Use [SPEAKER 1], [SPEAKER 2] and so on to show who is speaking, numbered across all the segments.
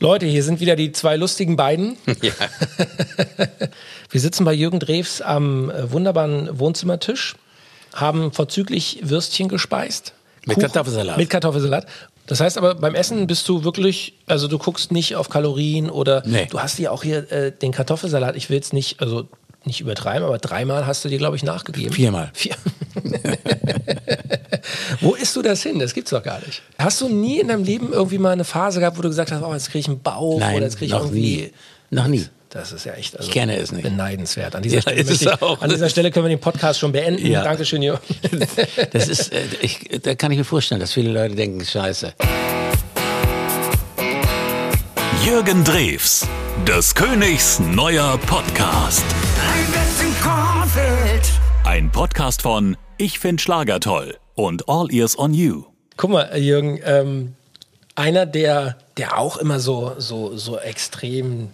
[SPEAKER 1] Leute, hier sind wieder die zwei lustigen beiden.
[SPEAKER 2] Ja.
[SPEAKER 1] Wir sitzen bei Jürgen Drews am äh, wunderbaren Wohnzimmertisch, haben vorzüglich Würstchen gespeist.
[SPEAKER 2] Mit Kartoffelsalat.
[SPEAKER 1] Mit Kartoffelsalat. Das heißt aber, beim Essen bist du wirklich, also du guckst nicht auf Kalorien oder
[SPEAKER 2] Nee.
[SPEAKER 1] du hast dir auch hier äh, den Kartoffelsalat, ich will es nicht, also nicht übertreiben, aber dreimal hast du dir, glaube ich, nachgegeben.
[SPEAKER 2] Viermal.
[SPEAKER 1] Vier. wo isst du das hin? Das gibt's doch gar nicht. Hast du nie in deinem Leben irgendwie mal eine Phase gehabt, wo du gesagt hast, oh, jetzt kriege ich einen Bauch
[SPEAKER 2] Nein,
[SPEAKER 1] oder jetzt kriege ich
[SPEAKER 2] noch
[SPEAKER 1] irgendwie.
[SPEAKER 2] nie. Noch nie.
[SPEAKER 1] Das ist ja echt also
[SPEAKER 2] Ich kenne es nicht.
[SPEAKER 1] beneidenswert. An dieser,
[SPEAKER 2] Ja,
[SPEAKER 1] Stelle
[SPEAKER 2] ist
[SPEAKER 1] möchte
[SPEAKER 2] es
[SPEAKER 1] ich,
[SPEAKER 2] auch.
[SPEAKER 1] an dieser Stelle können wir den Podcast schon beenden.
[SPEAKER 2] Ja.
[SPEAKER 1] Dankeschön, Jürgen.
[SPEAKER 2] Das ist, äh, ich, da kann ich mir vorstellen, dass viele Leute denken, scheiße.
[SPEAKER 3] Jürgen Drews, des Königs neuer Podcast. Ein Podcast von Ich find Schlager toll und All Ears on You.
[SPEAKER 1] Guck mal, Jürgen, ähm, einer, der, der auch immer so, so, so extrem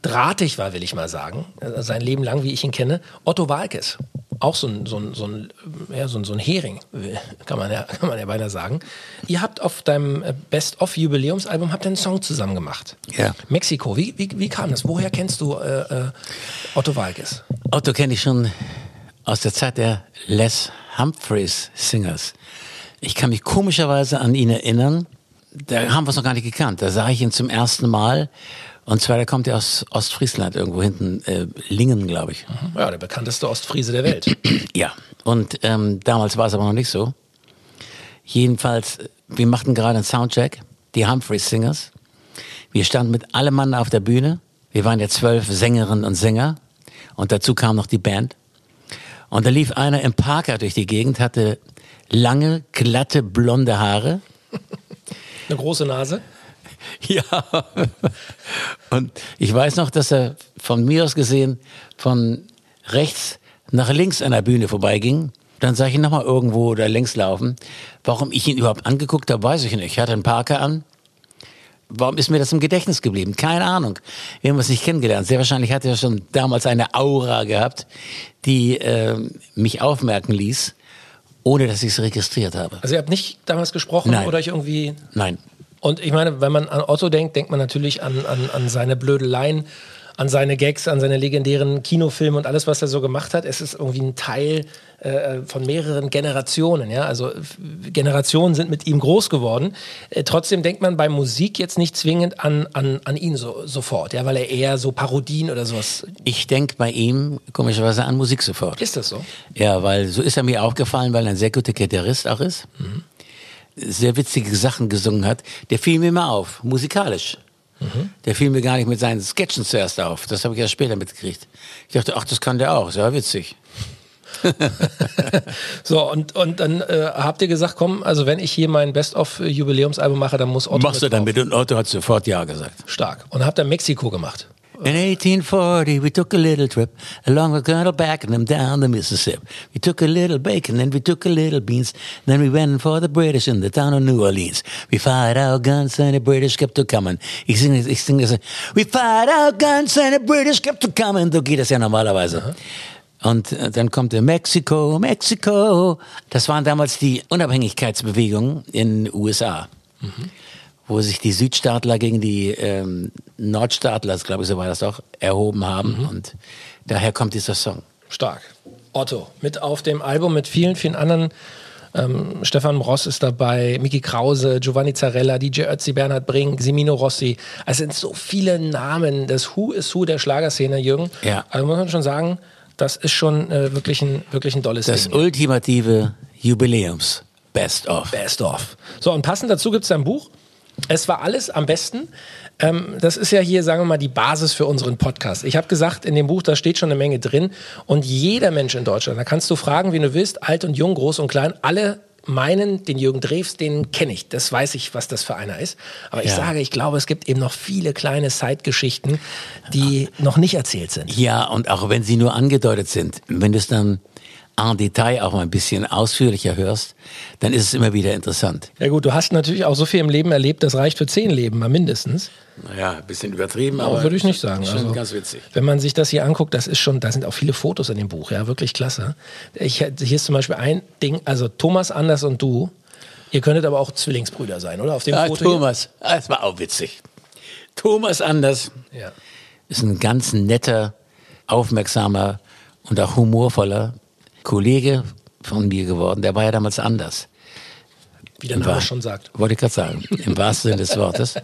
[SPEAKER 1] drahtig war, will ich mal sagen, äh, sein Leben lang, wie ich ihn kenne, Otto Walkes. Auch so ein, so ein, so ein, ja, so ein, so ein Hering, äh, kann man, ja, kann man ja beinahe sagen. Ihr habt auf deinem äh, Best-of-Jubiläumsalbum habt einen Song zusammen gemacht.
[SPEAKER 2] Ja.
[SPEAKER 1] Mexiko, wie, wie, wie kam das? Woher kennst du äh, äh, Otto Walkes?
[SPEAKER 2] Otto kenne ich schon aus der Zeit der Les Humphreys Singers. Ich kann mich komischerweise an ihn erinnern. Da haben wir es noch gar nicht gekannt. Da sah ich ihn zum ersten Mal. Und zwar, der kommt ja aus Ostfriesland, irgendwo hinten, äh, Lingen, glaube ich.
[SPEAKER 1] Ja, der bekannteste Ostfriese der Welt.
[SPEAKER 2] Ja, und ähm, damals war es aber noch nicht so. Jedenfalls, wir machten gerade einen Soundcheck, die Humphrey Singers. Wir standen mit allem Mann auf der Bühne. Wir waren ja zwölf Sängerinnen und Sänger. Und dazu kam noch die Band. Und da lief einer im Parker durch die Gegend, hatte lange, glatte, blonde Haare.
[SPEAKER 1] Eine große Nase.
[SPEAKER 2] Ja. Und ich weiß noch, dass er von mir aus gesehen von rechts nach links an der Bühne vorbeiging. Dann sah ich ihn nochmal irgendwo da längs laufen. Warum ich ihn überhaupt angeguckt habe, weiß ich nicht. Ich hatte einen Parker an. Warum ist mir das im Gedächtnis geblieben? Keine Ahnung. Wir haben uns nicht kennengelernt. Sehr wahrscheinlich hat er schon damals eine Aura gehabt, die äh, mich aufmerken ließ, ohne dass ich es registriert habe.
[SPEAKER 1] Also ihr habt nicht damals gesprochen
[SPEAKER 2] Nein.
[SPEAKER 1] oder euch irgendwie
[SPEAKER 2] Nein.
[SPEAKER 1] Und ich meine, wenn man an Otto denkt, denkt man natürlich an, an, an seine Blödeleien, an seine Gags, an seine legendären Kinofilme und alles, was er so gemacht hat. Es ist irgendwie ein Teil äh, von mehreren Generationen. Ja? Also Generationen sind mit ihm groß geworden. Äh, trotzdem denkt man bei Musik jetzt nicht zwingend an, an, an ihn so, sofort, ja? weil er eher so Parodien oder sowas.
[SPEAKER 2] Ich denke bei ihm komischerweise an Musik sofort.
[SPEAKER 1] Ist das so?
[SPEAKER 2] Ja, weil so ist er mir aufgefallen, weil er ein sehr guter Gitarrist auch ist. Sehr witzige Sachen gesungen hat. Der fiel mir mal auf, musikalisch. Der fiel mir gar nicht mit seinen Sketchen zuerst auf. Das habe ich erst später mitgekriegt. Ich dachte, ach, das kann der auch. Ist ja witzig.
[SPEAKER 1] So, und, und dann äh, habt ihr gesagt, komm, also wenn ich hier mein Best-of-Jubiläumsalbum mache, dann muss Otto
[SPEAKER 2] Machst du dann mit? Und Otto hat sofort Ja gesagt.
[SPEAKER 1] Stark. Und habt dann Mexiko gemacht.
[SPEAKER 2] In 1840, we took a little trip along with Colonel Pakenham down the Mississippi. We took a little bacon and we took a little beans. Then we went for the British in the town of New Orleans. We fired our guns and the British kept to coming. Ich singe, ich singe. We fired our guns and the British kept to coming. So geht das ja normalerweise. Und äh, dann kommt der Mexiko, Mexiko. Das waren damals die Unabhängigkeitsbewegungen in den USA wo sich die Südstaatler gegen die ähm, Nordstaatler, glaube ich, so war das auch, erhoben haben. Und daher kommt dieser Song.
[SPEAKER 1] Stark. Otto, mit auf dem Album mit vielen, vielen anderen. Ähm, Stefan Ross ist dabei, Miki Krause, Giovanni Zarella, DJ Ötzi, Bernhard Brink, Semino Rossi. Es sind so viele Namen. Das Who is Who der Schlagerszene, Jürgen.
[SPEAKER 2] Ja.
[SPEAKER 1] Also muss man schon sagen, das ist schon äh, wirklich, ein, wirklich ein dolles
[SPEAKER 2] Das
[SPEAKER 1] Ding.
[SPEAKER 2] ultimative Jubiläums. Best of.
[SPEAKER 1] Best of. So, und passend dazu gibt es ein Buch. Es war alles am besten. Ähm, das ist ja hier, sagen wir mal, die Basis für unseren Podcast. Ich habe gesagt, in dem Buch, da steht schon eine Menge drin. Und jeder Mensch in Deutschland, da kannst du fragen, wen du willst, alt und jung, groß und klein, alle meinen, den Jürgen Drews, den kenne ich. Das weiß ich, was das für einer ist. Aber ich
[SPEAKER 2] Ja.
[SPEAKER 1] sage, ich glaube, es gibt eben noch viele kleine Side-Geschichten, die noch nicht erzählt sind.
[SPEAKER 2] Ja, und auch wenn sie nur angedeutet sind, wenn du es dann en Detail auch mal ein bisschen ausführlicher hörst, dann ist es immer wieder interessant.
[SPEAKER 1] Ja gut, du hast natürlich auch so viel im Leben erlebt, das reicht für zehn Leben, mal mindestens.
[SPEAKER 2] Naja, ein bisschen übertrieben,
[SPEAKER 1] Aber
[SPEAKER 2] aber
[SPEAKER 1] würde ich nicht sagen.
[SPEAKER 2] Schon
[SPEAKER 1] Also,
[SPEAKER 2] ganz witzig.
[SPEAKER 1] Wenn man sich das hier anguckt, das ist schon, da sind auch viele Fotos in dem Buch, ja, wirklich klasse. Ich, hier ist zum Beispiel ein Ding, also Thomas Anders und du, ihr könntet aber auch Zwillingsbrüder sein, oder? Auf dem
[SPEAKER 2] Ja,
[SPEAKER 1] Foto. hier.
[SPEAKER 2] Thomas, das war auch witzig. Thomas Anders
[SPEAKER 1] Ja.
[SPEAKER 2] ist ein ganz netter, aufmerksamer und auch humorvoller Kollege von mir geworden. Der war ja damals anders.
[SPEAKER 1] Wie der Name
[SPEAKER 2] War-
[SPEAKER 1] schon sagt.
[SPEAKER 2] Wollte ich gerade sagen, im wahrsten Sinne des Wortes.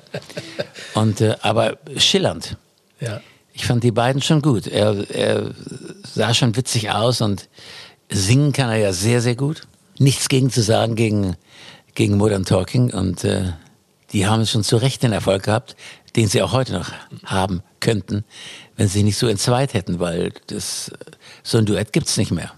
[SPEAKER 2] Und, äh, aber schillernd.
[SPEAKER 1] Ja.
[SPEAKER 2] Ich fand die beiden schon gut. Er, er sah schon witzig aus und singen kann er ja sehr, sehr gut. Nichts gegen zu sagen gegen, gegen Modern Talking und äh, die haben schon zu Recht den Erfolg gehabt, den sie auch heute noch haben könnten, wenn sie nicht so entzweit hätten, weil das, so ein Duett gibt's nicht mehr.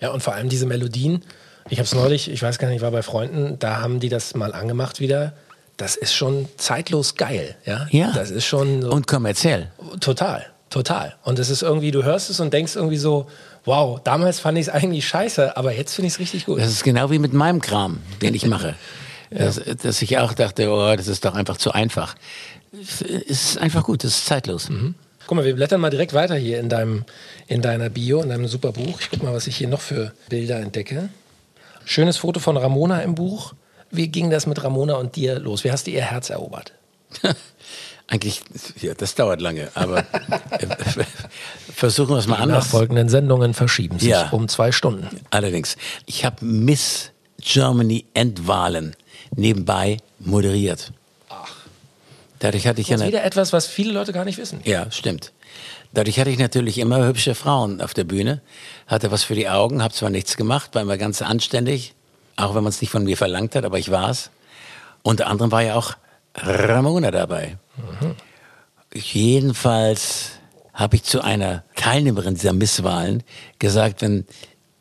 [SPEAKER 1] Ja, und vor allem diese Melodien. Ich habe es neulich, ich weiß gar nicht, ich war bei Freunden, da haben die das mal angemacht wieder. Das ist schon zeitlos geil, ja?
[SPEAKER 2] Ja.
[SPEAKER 1] Das ist schon so,
[SPEAKER 2] Und kommerziell.
[SPEAKER 1] total, total. Und es ist irgendwie, du hörst es und denkst irgendwie so, wow, damals fand ich es eigentlich scheiße, aber jetzt finde ich es richtig gut.
[SPEAKER 2] Das ist genau wie mit meinem Kram, den ich mache. dass, dass ich auch dachte, oh, das ist doch einfach zu einfach. Es ist einfach gut, es ist zeitlos.
[SPEAKER 1] Guck mal, wir blättern mal direkt weiter hier in deinem, in deiner Bio, in deinem super Buch. Ich guck mal, was ich hier noch für Bilder entdecke. Schönes Foto von Ramona im Buch. Wie ging das mit Ramona und dir los? Wie hast du ihr Herz erobert?
[SPEAKER 2] Eigentlich, ja, das dauert lange, aber äh, versuchen wir es mal anders.
[SPEAKER 1] Nachfolgenden Sendungen verschieben sich
[SPEAKER 2] Ja.
[SPEAKER 1] um zwei Stunden.
[SPEAKER 2] Allerdings, ich habe Miss Germany Endwahlen nebenbei moderiert. Dadurch hatte ich ja
[SPEAKER 1] Das ist
[SPEAKER 2] eine,
[SPEAKER 1] wieder etwas, was viele Leute gar nicht wissen.
[SPEAKER 2] ja, stimmt. Dadurch hatte ich natürlich immer hübsche Frauen auf der Bühne, hatte was für die Augen, habe zwar nichts gemacht, war immer ganz anständig, auch wenn man es nicht von mir verlangt hat, aber ich war's. Unter anderem war ja auch Ramona dabei. Jedenfalls habe ich zu einer Teilnehmerin dieser Misswahlen gesagt, wenn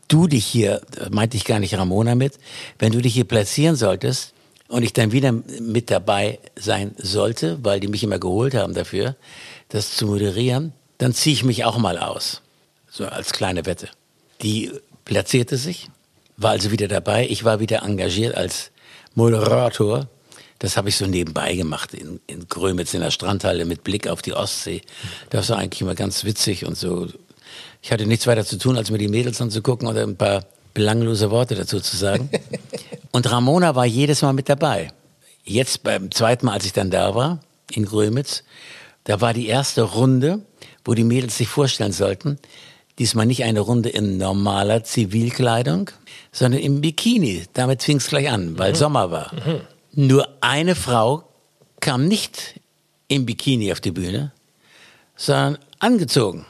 [SPEAKER 2] du dich hier, meinte ich gar nicht Ramona mit, wenn du dich hier platzieren solltest und ich dann wieder mit dabei sein sollte, weil die mich immer geholt haben dafür, das zu moderieren, dann ziehe ich mich auch mal aus. So als kleine Wette. Die platzierte sich, war also wieder dabei. Ich war wieder engagiert als Moderator. Das habe ich so nebenbei gemacht in, in Grömitz in der Strandhalle mit Blick auf die Ostsee. Das war eigentlich immer ganz witzig und so. Ich hatte nichts weiter zu tun, als mir die Mädels anzugucken und ein paar belanglose Worte dazu zu sagen. Und Ramona war jedes Mal mit dabei. Jetzt beim zweiten Mal, als ich dann da war, in Grömitz, da war die erste Runde, wo die Mädels sich vorstellen sollten, diesmal nicht eine Runde in normaler Zivilkleidung, sondern im Bikini. Damit fing es gleich an, weil Sommer war. Nur eine Frau kam nicht im Bikini auf die Bühne, sondern angezogen.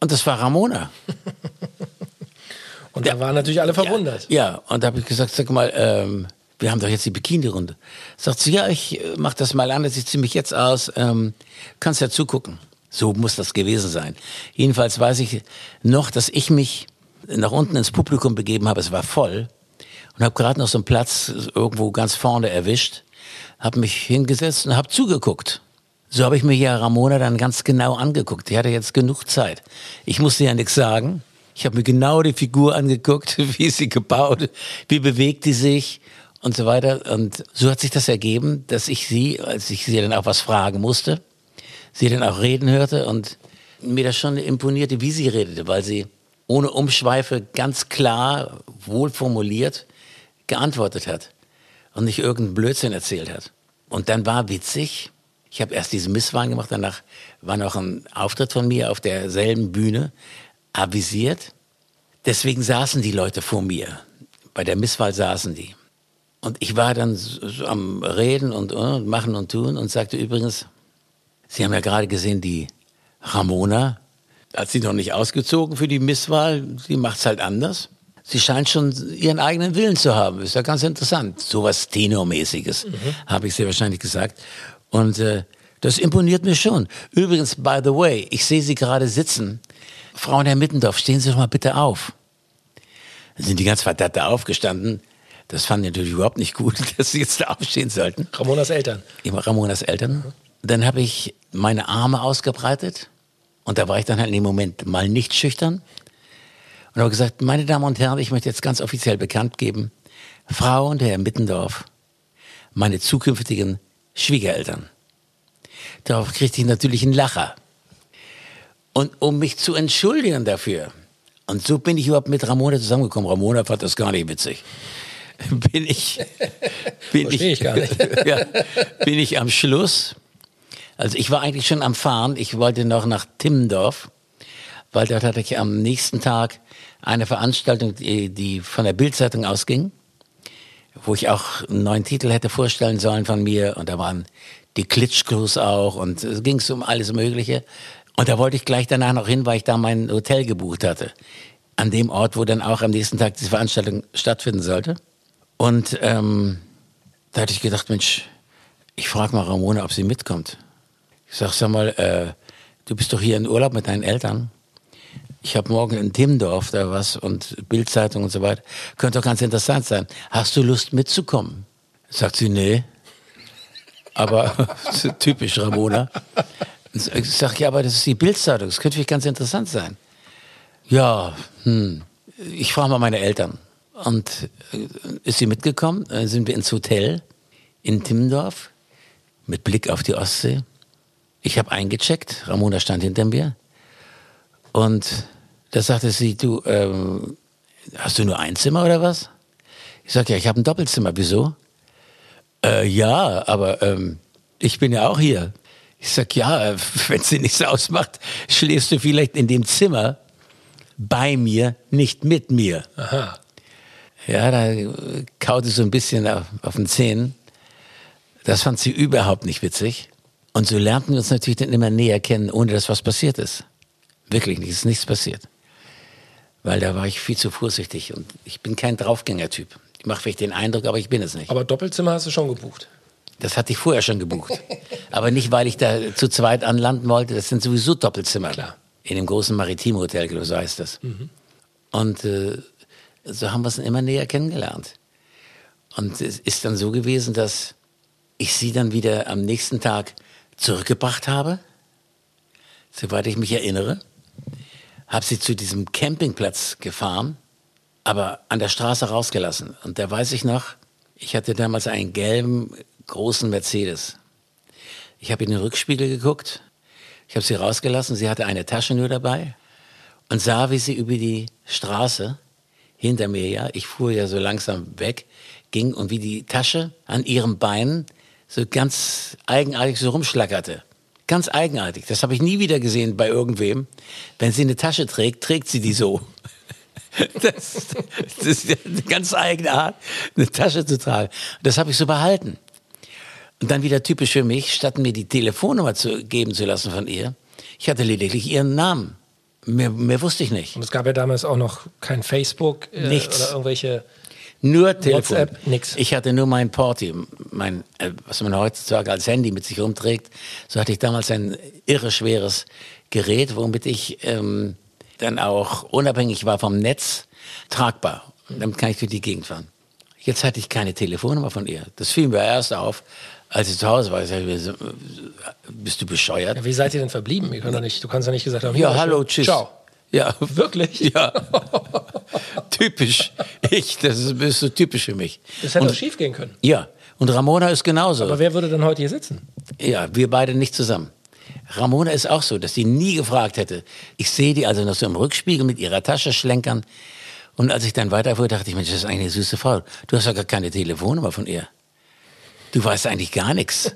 [SPEAKER 2] Und das war Ramona.
[SPEAKER 1] Und da waren natürlich alle verwundert.
[SPEAKER 2] Ja, und da habe ich gesagt, sag mal, ähm, wir haben doch jetzt die Bikini-Runde. Sagt sie, ja, ich äh, mach das mal an, das sieht ziemlich jetzt aus, ähm, kannst ja zugucken. So muss das gewesen sein. Jedenfalls weiß ich noch, dass ich mich nach unten ins Publikum begeben habe, es war voll, und habe gerade noch so einen Platz irgendwo ganz vorne erwischt, habe mich hingesetzt und habe zugeguckt. So habe ich mir ja Ramona dann ganz genau angeguckt. Die hatte jetzt genug Zeit. Ich musste ja nichts sagen. Ich habe mir genau die Figur angeguckt, wie ist sie gebaut, wie bewegt die sich und so weiter. Und so hat sich das ergeben, dass ich sie, als ich sie dann auch was fragen musste, sie dann auch reden hörte und mir das schon imponierte, wie sie redete, weil sie ohne Umschweife ganz klar, wohl formuliert geantwortet hat und nicht irgendeinen Blödsinn erzählt hat. Und dann war witzig, ich habe erst diese Misswahlen gemacht, danach war noch ein Auftritt von mir auf derselben Bühne avisiert. Deswegen saßen die Leute vor mir. Bei der Misswahl saßen die. Und ich war dann so so am Reden und, und machen und tun und sagte übrigens, Sie haben ja gerade gesehen, die Ramona, hat sie noch nicht ausgezogen für die Misswahl, sie macht's halt anders. Sie scheint schon ihren eigenen Willen zu haben. Ist ja ganz interessant. Sowas Tenormäßiges, habe ich sehr wahrscheinlich gesagt. Und äh, das imponiert mir schon. Übrigens, by the way, ich sehe Sie gerade sitzen. Frau Herr Mittendorf, stehen Sie doch mal bitte auf. Dann sind die ganz verdammt aufgestanden. Das fanden die natürlich überhaupt nicht gut, dass sie jetzt da aufstehen sollten.
[SPEAKER 1] Ramonas Eltern.
[SPEAKER 2] Immer Ramonas Eltern. Dann habe ich meine Arme ausgebreitet und da war ich dann halt in dem Moment mal nicht schüchtern und habe gesagt, meine Damen und Herren, ich möchte jetzt ganz offiziell bekannt geben, Frau und Herr Mittendorf, meine zukünftigen Schwiegereltern. Darauf kriegte ich natürlich einen Lacher. Und um mich zu entschuldigen dafür, und so bin ich überhaupt mit Ramona zusammengekommen. Ramona fand das gar nicht witzig. bin ich, bin
[SPEAKER 1] Verstehe ich gar nicht.
[SPEAKER 2] ja, bin ich am Schluss. Also ich war eigentlich schon am Fahren. Ich wollte noch nach Timmendorf, weil dort hatte ich am nächsten Tag eine Veranstaltung, die, die von der Bildzeitung ausging, wo ich auch einen neuen Titel hätte vorstellen sollen von mir. Und da waren die Klitschkos auch und es ging um alles Mögliche. Und da wollte ich gleich danach noch hin, weil ich da mein Hotel gebucht hatte. An dem Ort, wo dann auch am nächsten Tag diese Veranstaltung stattfinden sollte. Und ähm, da hatte ich gedacht, Mensch, ich frage mal Ramona, ob sie mitkommt. Ich sag, sag mal, äh, du bist doch hier in Urlaub mit deinen Eltern. Ich habe morgen in Timmendorf da was und Bildzeitung und so weiter. Könnte doch ganz interessant sein. Hast du Lust mitzukommen? Sagt sie, nee. Aber typisch Ramona. Ich sag, ja, aber das ist die Bildzeitung. Das könnte vielleicht ganz interessant sein. Ja, hm. ich frage mal meine Eltern. Und äh, ist sie mitgekommen? Dann sind wir ins Hotel in Timmendorf mit Blick auf die Ostsee. Ich habe eingecheckt, Ramona stand hinter mir. Und da sagte sie, du, ähm, hast du nur ein Zimmer oder was? Ich sage, ja, ich habe ein Doppelzimmer. Wieso? Äh, ja, aber ähm, ich bin ja auch hier. Ich sag, ja, wenn sie nichts ausmacht, schläfst du vielleicht in dem Zimmer bei mir, nicht mit mir.
[SPEAKER 1] Aha.
[SPEAKER 2] Ja, da kaute so ein bisschen auf, auf den Zähnen. Das fand sie überhaupt nicht witzig. Und so lernten wir uns natürlich dann immer näher kennen, ohne dass was passiert ist. Wirklich nicht, ist nichts passiert. Weil da war ich viel zu vorsichtig und ich bin kein Draufgänger-Typ. Ich mache vielleicht den Eindruck, aber ich bin es nicht.
[SPEAKER 1] Aber Doppelzimmer hast du schon gebucht.
[SPEAKER 2] Das hatte ich vorher schon gebucht. aber nicht, weil ich da zu zweit anlanden wollte. Das sind sowieso Doppelzimmer.
[SPEAKER 1] Klar.
[SPEAKER 2] In dem großen Maritim-Hotel, so heißt das. Und äh, so haben wir es immer näher kennengelernt. Und es ist dann so gewesen, dass ich sie dann wieder am nächsten Tag zurückgebracht habe, soweit ich mich erinnere, habe sie zu diesem Campingplatz gefahren, aber an der Straße rausgelassen. Und da weiß ich noch, ich hatte damals einen gelben, großen Mercedes. Ich habe in den Rückspiegel geguckt, ich habe sie rausgelassen, sie hatte eine Tasche nur dabei und sah, wie sie über die Straße hinter mir, ja, ich fuhr ja so langsam weg, ging und wie die Tasche an ihrem Bein so ganz eigenartig so rumschlackerte. Ganz eigenartig. Das habe ich nie wieder gesehen bei irgendwem. Wenn sie eine Tasche trägt, trägt sie die so. Das, das ist eine ganz eigene Art, eine Tasche zu tragen. Das habe ich so behalten. Und dann wieder typisch für mich, statt mir die Telefonnummer zu geben zu lassen von ihr, ich hatte lediglich ihren Namen. Mehr, mehr wusste ich nicht.
[SPEAKER 1] Und es gab ja damals auch noch kein Facebook äh,
[SPEAKER 2] Nichts.
[SPEAKER 1] oder irgendwelche.
[SPEAKER 2] Nur Telefon.
[SPEAKER 1] WhatsApp, nix.
[SPEAKER 2] Ich hatte nur mein Porti, mein, äh, was man heutzutage als Handy mit sich rumträgt. So hatte ich damals ein irre schweres Gerät, womit ich ähm, dann auch unabhängig war vom Netz tragbar. Damit kann ich durch die Gegend fahren. Jetzt hatte ich keine Telefonnummer von ihr. Das fiel mir erst auf, als ich zu Hause war. Ich sagte, bist du bescheuert?
[SPEAKER 1] Ja, wie seid ihr denn verblieben? Ihr könnt doch nicht, du kannst ja nicht gesagt haben,
[SPEAKER 2] Ja, hallo, tschüss.
[SPEAKER 1] Ciao.
[SPEAKER 2] Ja,
[SPEAKER 1] Wirklich?
[SPEAKER 2] Ja. typisch. Ich, das ist, ist so typisch für mich.
[SPEAKER 1] Das hätte
[SPEAKER 2] Und-
[SPEAKER 1] auch schief gehen können.
[SPEAKER 2] Ja, und Ramona ist genauso.
[SPEAKER 1] Aber wer würde denn heute hier sitzen?
[SPEAKER 2] Ja, wir beide nicht zusammen. Ramona ist auch so, dass sie nie gefragt hätte. Ich sehe die also noch so im Rückspiegel mit ihrer Tasche schlenkern. Und als ich dann weiterfuhr, dachte ich, Mensch, das ist eigentlich eine süße Frau. Du hast ja gar keine Telefonnummer von ihr. Du weißt eigentlich gar nichts.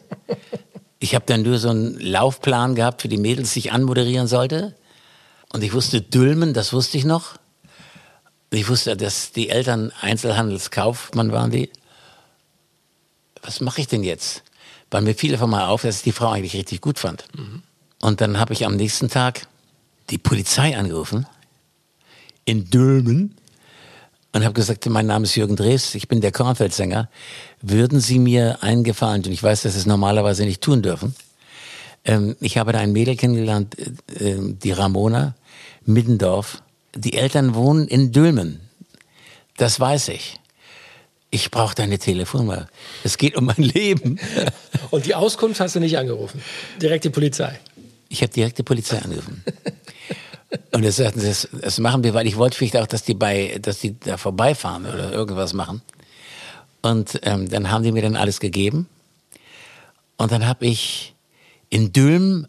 [SPEAKER 2] Ich habe dann nur so einen Laufplan gehabt für die Mädels, die ich anmoderieren sollte. Und ich wusste Dülmen, das wusste ich noch. Ich wusste, dass die Eltern Einzelhandelskaufmann waren die. Was mache ich denn jetzt? Weil mir fiel einfach mal auf, dass ich die Frau eigentlich richtig gut fand. Und dann habe ich am nächsten Tag die Polizei angerufen in Dülmen und habe gesagt, mein Name ist Jürgen Drees, ich bin der Kornfeld-Sänger. Würden Sie mir einen Gefallen tun? Ich weiß, dass Sie es normalerweise nicht tun dürfen. Ähm, ich habe da ein Mädel kennengelernt, äh, äh, die Ramona Middendorf. Die Eltern wohnen in Dülmen. Das weiß ich. Ich brauche deine Telefonnummer. Es geht um mein Leben.
[SPEAKER 1] Und die Auskunft hast du nicht angerufen. Direkt die Polizei.
[SPEAKER 2] Ich habe direkt die Polizei angerufen. Und sie, das, das machen wir, weil ich wollte vielleicht auch, dass die bei, dass die da vorbeifahren oder irgendwas machen. Und ähm, dann haben die mir dann alles gegeben. Und dann habe ich in Dülmen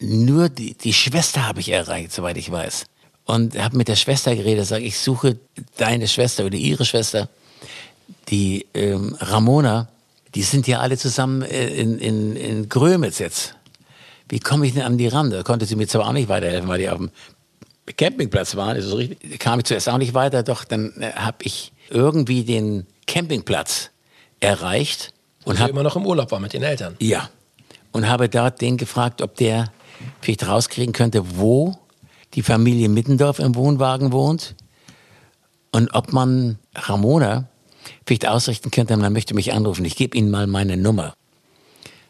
[SPEAKER 2] nur die, die Schwester habe ich erreicht, soweit ich weiß. Und habe mit der Schwester geredet, sage ich suche deine Schwester oder ihre Schwester. die ähm, Ramona, die sind ja alle zusammen äh, in, in, in Grömitz jetzt. Wie komme ich denn an die ran? Da konnte sie mir zwar auch nicht weiterhelfen, weil die auf dem Campingplatz waren, ist so richtig. Kam ich zuerst auch nicht weiter, doch dann äh, habe ich irgendwie den Campingplatz erreicht
[SPEAKER 1] und habe immer noch im Urlaub war mit den Eltern.
[SPEAKER 2] Ja. Und habe dort den gefragt, ob der vielleicht rauskriegen könnte, wo die Familie Mittendorf im Wohnwagen wohnt und ob man Ramona vielleicht ausrichten könnte, man möchte mich anrufen. Ich gebe Ihnen mal meine Nummer.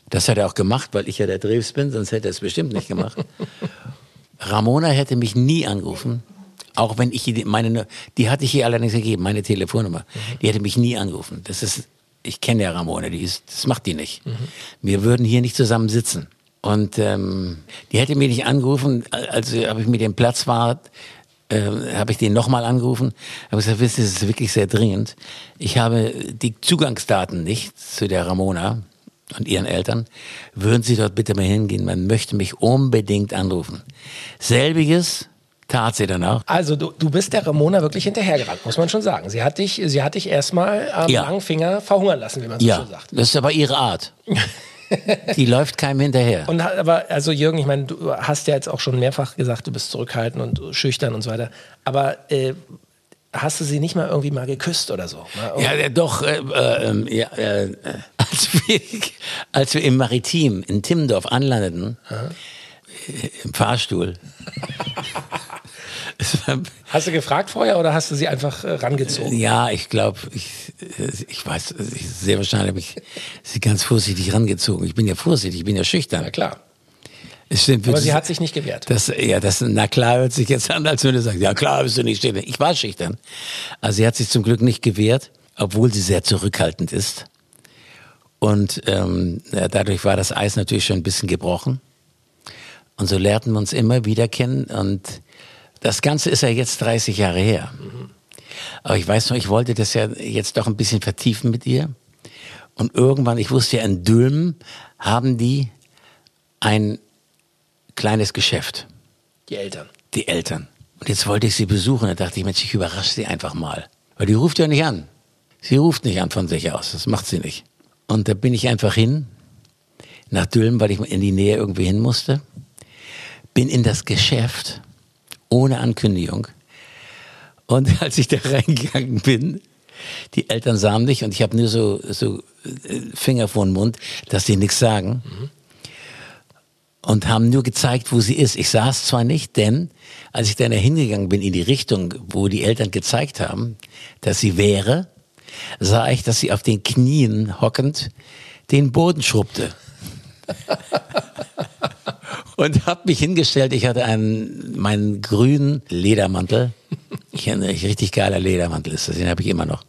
[SPEAKER 2] Das hat er auch gemacht, weil ich ja der Dreves bin, sonst hätte er es bestimmt nicht gemacht. Ramona hätte mich nie angerufen, auch wenn ich meine, die hatte ich ihr allerdings gegeben, meine Telefonnummer. Mhm. Die hätte mich nie angerufen. Das ist, ich kenne ja Ramona, die ist, das macht die nicht. Mhm. Wir würden hier nicht zusammen sitzen. Und ähm, die hätte mich nicht angerufen, also habe ich mir den Platz war, äh, habe ich den nochmal angerufen, habe gesagt, wisst ihr, es ist wirklich sehr dringend. Ich habe die Zugangsdaten nicht zu der Ramona und ihren Eltern. Würden Sie dort bitte mal hingehen? Man möchte mich unbedingt anrufen. Selbiges tat sie dann auch.
[SPEAKER 1] Also du, du bist der Ramona wirklich hinterhergerannt, muss man schon sagen. Sie hat dich, sie hat dich erstmal am ja. langen Finger verhungern lassen, wie man so ja. schön sagt.
[SPEAKER 2] Das ist aber ihre Art. Die läuft keinem hinterher.
[SPEAKER 1] Und aber, also Jürgen, ich meine, du hast ja jetzt auch schon mehrfach gesagt, du bist zurückhaltend und schüchtern und so weiter. Aber äh, hast du sie nicht mal irgendwie mal geküsst oder so?
[SPEAKER 2] Ja, ja, doch. Äh, äh, ja, äh, als, wir, als wir im Maritim in Timmendorf anlandeten, Aha. im Fahrstuhl.
[SPEAKER 1] hast du gefragt vorher oder hast du sie einfach äh, rangezogen?
[SPEAKER 2] Ja, ich glaube, ich, äh, ich weiß, sehr wahrscheinlich habe ich sie ganz vorsichtig rangezogen. Ich bin ja vorsichtig, ich bin ja schüchtern.
[SPEAKER 1] Na klar. Stimmt, Aber sie hat sich nicht gewehrt.
[SPEAKER 2] Das, ja, das, na klar, hört sich jetzt an, als würde du sagen, ja klar, bist du nicht schüchtern. Ich war schüchtern. Also sie hat sich zum Glück nicht gewehrt, obwohl sie sehr zurückhaltend ist. Und ähm, dadurch war das Eis natürlich schon ein bisschen gebrochen. Und so lernten wir uns immer wieder kennen. Und das Ganze ist ja jetzt 30 Jahre her. Mhm. Aber ich weiß noch, ich wollte das ja jetzt doch ein bisschen vertiefen mit ihr. Und irgendwann, ich wusste ja, in Dülmen haben die ein kleines Geschäft.
[SPEAKER 1] Die Eltern.
[SPEAKER 2] Die Eltern. Und jetzt wollte ich sie besuchen. Da dachte ich, Mensch, ich überrasche sie einfach mal. Weil die ruft ja nicht an. Sie ruft nicht an von sich aus. Das macht sie nicht. Und da bin ich einfach hin, nach Dülmen, weil ich in die Nähe irgendwie hin musste. Bin in das Geschäft, ohne Ankündigung. Und als ich da reingegangen bin, die Eltern sahen mich und ich habe nur so, so äh, Finger vor den Mund, dass sie nichts sagen. Mhm und haben nur gezeigt, wo sie ist. Ich sah es zwar nicht, denn als ich dann hingegangen bin in die Richtung, wo die Eltern gezeigt haben, dass sie wäre, sah ich, dass sie auf den Knien hockend den Boden schrubbte. und habe mich hingestellt. Ich hatte einen meinen grünen Ledermantel. Ich, ein richtig geiler Ledermantel ist das, den habe ich immer noch.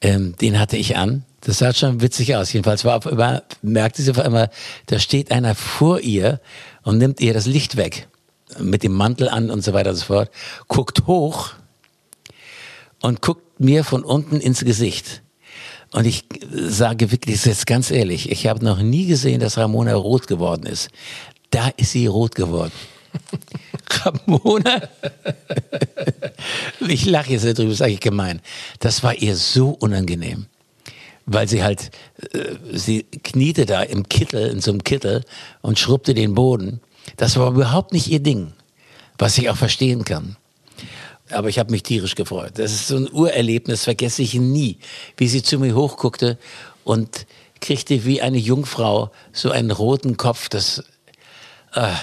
[SPEAKER 2] Ähm, den hatte ich an das sah schon witzig aus. Jedenfalls war auf einmal, merkte sie auf einmal, da steht einer vor ihr und nimmt ihr das Licht weg. Mit dem Mantel an und so weiter und so fort. Guckt hoch und guckt mir von unten ins Gesicht. Und ich sage wirklich jetzt ganz ehrlich, ich habe noch nie gesehen, dass Ramona rot geworden ist. Da ist sie rot geworden. Ramona. ich lache jetzt darüber, sage ich gemein. Das war ihr so unangenehm weil sie halt, äh, sie kniete da im Kittel, in so einem Kittel und schrubbte den Boden. Das war überhaupt nicht ihr Ding, was ich auch verstehen kann. Aber ich habe mich tierisch gefreut. Das ist so ein Urerlebnis, vergesse ich nie, wie sie zu mir hochguckte und kriegte wie eine Jungfrau so einen roten Kopf. Das,
[SPEAKER 1] äh,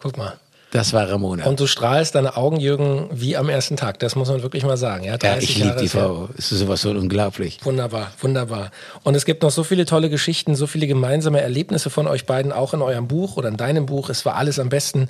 [SPEAKER 1] Guck mal.
[SPEAKER 2] Das war Ramona.
[SPEAKER 1] Und du strahlst deine Augen, Jürgen, wie am ersten Tag. Das muss man wirklich mal sagen. Ja,
[SPEAKER 2] ja ich liebe die Frau. Es ist sowas so unglaublich.
[SPEAKER 1] Wunderbar, wunderbar. Und es gibt noch so viele tolle Geschichten, so viele gemeinsame Erlebnisse von euch beiden, auch in eurem Buch oder in deinem Buch. Es war alles am besten.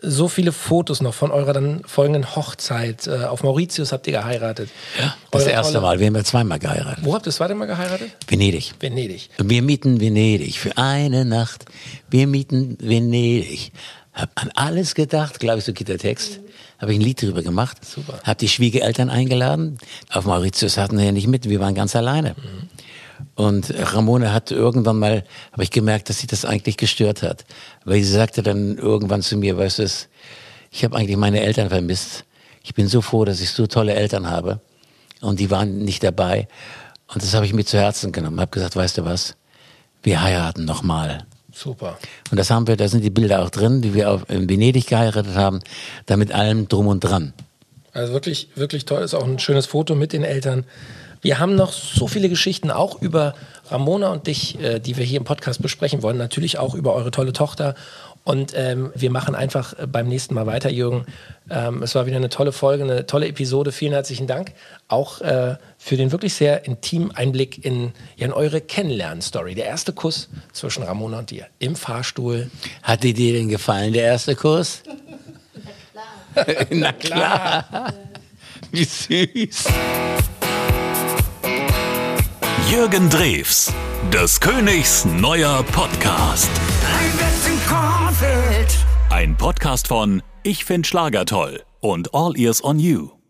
[SPEAKER 1] So viele Fotos noch von eurer dann folgenden Hochzeit. Äh, auf Mauritius habt ihr geheiratet.
[SPEAKER 2] Ja, das Eure erste Mal. Wir haben ja zweimal geheiratet.
[SPEAKER 1] Wo habt ihr das zweite Mal geheiratet?
[SPEAKER 2] Venedig.
[SPEAKER 1] Venedig.
[SPEAKER 2] Wir mieten Venedig für eine Nacht. Wir mieten Venedig. Hab an alles gedacht, glaube ich, so geht der Text. Habe ich ein Lied drüber gemacht. Super. Hab die Schwiegereltern eingeladen. Auf Mauritius hatten wir ja nicht mit, wir waren ganz alleine. Mhm. Und Ramona hat irgendwann mal, habe ich gemerkt, dass sie das eigentlich gestört hat. Weil sie sagte dann irgendwann zu mir, weißt du, ich habe eigentlich meine Eltern vermisst. Ich bin so froh, dass ich so tolle Eltern habe. Und die waren nicht dabei. Und das habe ich mir zu Herzen genommen. Habe gesagt, weißt du was? Wir heiraten nochmal.
[SPEAKER 1] Super.
[SPEAKER 2] Und das haben wir, da sind die Bilder auch drin, die wir auf, in Venedig geheiratet haben, da mit allem drum und dran.
[SPEAKER 1] Also wirklich, wirklich toll. Ist auch ein schönes Foto mit den Eltern. Wir haben noch so viele Geschichten auch über Ramona und dich, äh, die wir hier im Podcast besprechen wollen. Natürlich auch über eure tolle Tochter. Und ähm, wir machen einfach äh, beim nächsten Mal weiter, Jürgen. Ähm, es war wieder eine tolle Folge, eine tolle Episode. Vielen herzlichen Dank. Auch äh, für den wirklich sehr intimen Einblick in, ja, in eure Kennenlernen-Story. Der erste Kuss zwischen Ramona und dir im Fahrstuhl.
[SPEAKER 2] Hat dir denn gefallen, der erste Kuss? Na klar. Wie süß.
[SPEAKER 3] Jürgen Drews, des Königs neuer Podcast. Ein Podcast von Ich find Schlager toll und All Ears on You.